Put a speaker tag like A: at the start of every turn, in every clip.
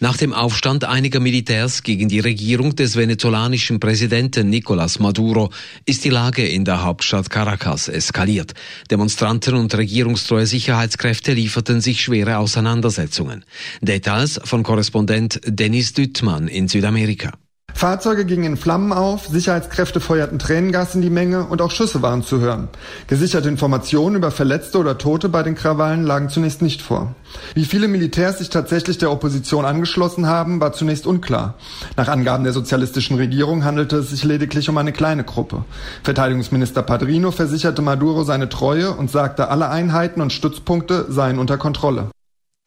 A: Nach dem Aufstand einiger Militärs gegen die Regierung des venezolanischen Präsidenten Nicolás Maduro ist die Lage in der Hauptstadt Caracas eskaliert. Demonstranten und regierungstreue Sicherheitskräfte lieferten sich schwere Auseinandersetzungen. Details von Korrespondent Dennis Düttmann in Südamerika.
B: Fahrzeuge gingen in Flammen auf, Sicherheitskräfte feuerten Tränengas in die Menge und auch Schüsse waren zu hören. Gesicherte Informationen über Verletzte oder Tote bei den Krawallen lagen zunächst nicht vor. Wie viele Militärs sich tatsächlich der Opposition angeschlossen haben, war zunächst unklar. Nach Angaben der sozialistischen Regierung handelte es sich lediglich um eine kleine Gruppe. Verteidigungsminister Padrino versicherte Maduro seine Treue und sagte, alle Einheiten und Stützpunkte seien unter Kontrolle.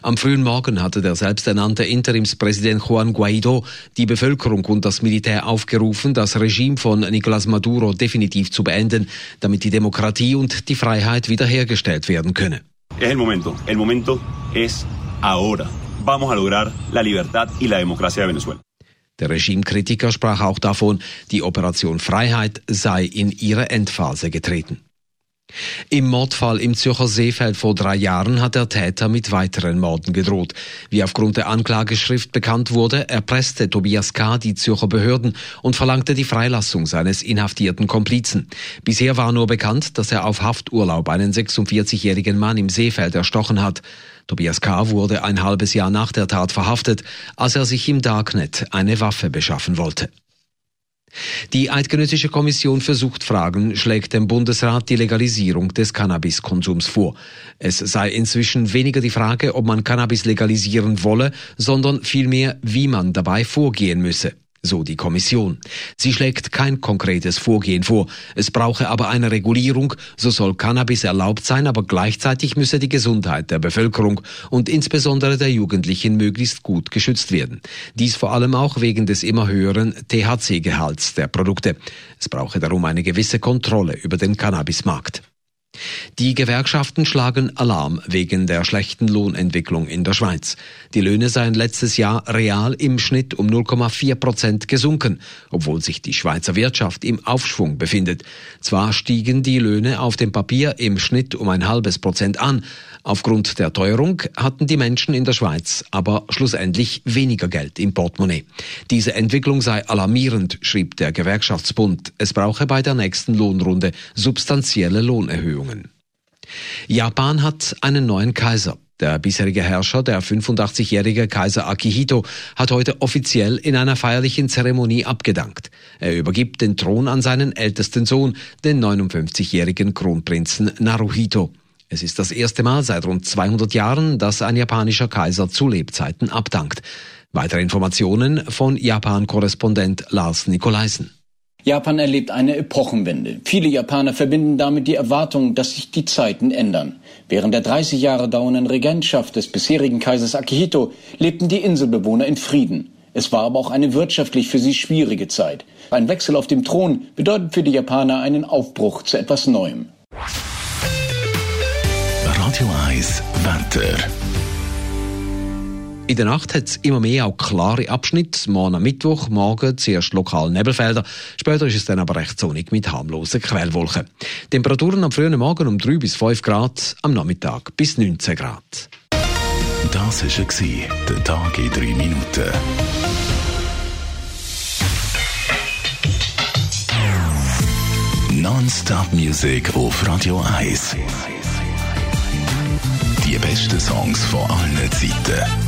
A: Am frühen Morgen hatte der selbsternannte Interimspräsident Juan Guaido die Bevölkerung und das Militär aufgerufen, das Regime von Nicolás Maduro definitiv zu beenden, damit die Demokratie und die Freiheit wiederhergestellt werden könne.
C: Es el momento. El momento es ahora. Vamos a lograr la libertad y la democracia de Venezuela.
A: Der Regimekritiker sprach auch davon, die Operation Freiheit sei in ihre Endphase getreten. Im Mordfall im Zürcher Seefeld vor drei Jahren hat der Täter mit weiteren Morden gedroht. Wie aufgrund der Anklageschrift bekannt wurde, erpresste Tobias K. die Zürcher Behörden und verlangte die Freilassung seines inhaftierten Komplizen. Bisher war nur bekannt, dass er auf Hafturlaub einen 46-jährigen Mann im Seefeld erstochen hat. Tobias K. wurde ein halbes Jahr nach der Tat verhaftet, als er sich im Darknet eine Waffe beschaffen wollte. Die Eidgenössische Kommission für Suchtfragen schlägt dem Bundesrat die Legalisierung des Cannabiskonsums vor. Es sei inzwischen weniger die Frage, ob man Cannabis legalisieren wolle, sondern vielmehr, wie man dabei vorgehen müsse so die Kommission. Sie schlägt kein konkretes Vorgehen vor. Es brauche aber eine Regulierung, so soll Cannabis erlaubt sein, aber gleichzeitig müsse die Gesundheit der Bevölkerung und insbesondere der Jugendlichen möglichst gut geschützt werden. Dies vor allem auch wegen des immer höheren THC-Gehalts der Produkte. Es brauche darum eine gewisse Kontrolle über den Cannabismarkt. Die Gewerkschaften schlagen Alarm wegen der schlechten Lohnentwicklung in der Schweiz. Die Löhne seien letztes Jahr real im Schnitt um 0,4 Prozent gesunken, obwohl sich die Schweizer Wirtschaft im Aufschwung befindet. Zwar stiegen die Löhne auf dem Papier im Schnitt um ein halbes Prozent an, aufgrund der Teuerung hatten die Menschen in der Schweiz aber schlussendlich weniger Geld im Portemonnaie. Diese Entwicklung sei alarmierend, schrieb der Gewerkschaftsbund. Es brauche bei der nächsten Lohnrunde substanzielle Lohnerhöhungen. Japan hat einen neuen Kaiser. Der bisherige Herrscher, der 85-jährige Kaiser Akihito, hat heute offiziell in einer feierlichen Zeremonie abgedankt. Er übergibt den Thron an seinen ältesten Sohn, den 59-jährigen Kronprinzen Naruhito. Es ist das erste Mal seit rund 200 Jahren, dass ein japanischer Kaiser zu Lebzeiten abdankt. Weitere Informationen von Japan-Korrespondent Lars Nikolaisen.
D: Japan erlebt eine Epochenwende. Viele Japaner verbinden damit die Erwartung, dass sich die Zeiten ändern. Während der 30 Jahre dauernden Regentschaft des bisherigen Kaisers Akihito lebten die Inselbewohner in Frieden. Es war aber auch eine wirtschaftlich für sie schwierige Zeit. Ein Wechsel auf dem Thron bedeutet für die Japaner einen Aufbruch zu etwas Neuem.
E: Radio 1 Wetter.
A: In der Nacht hat es immer mehr auch klare Abschnitte. Morgen am Mittwoch, morgen zuerst lokal Nebelfelder. Später ist es dann aber recht sonnig mit harmlosen Quellwolken. Temperaturen am frühen Morgen um 3 bis 5 Grad, am Nachmittag bis 19 Grad.
E: Das war der Tag in 3 Minuten. Non-Stop Music auf Radio 1. Die besten Songs von allen Zeiten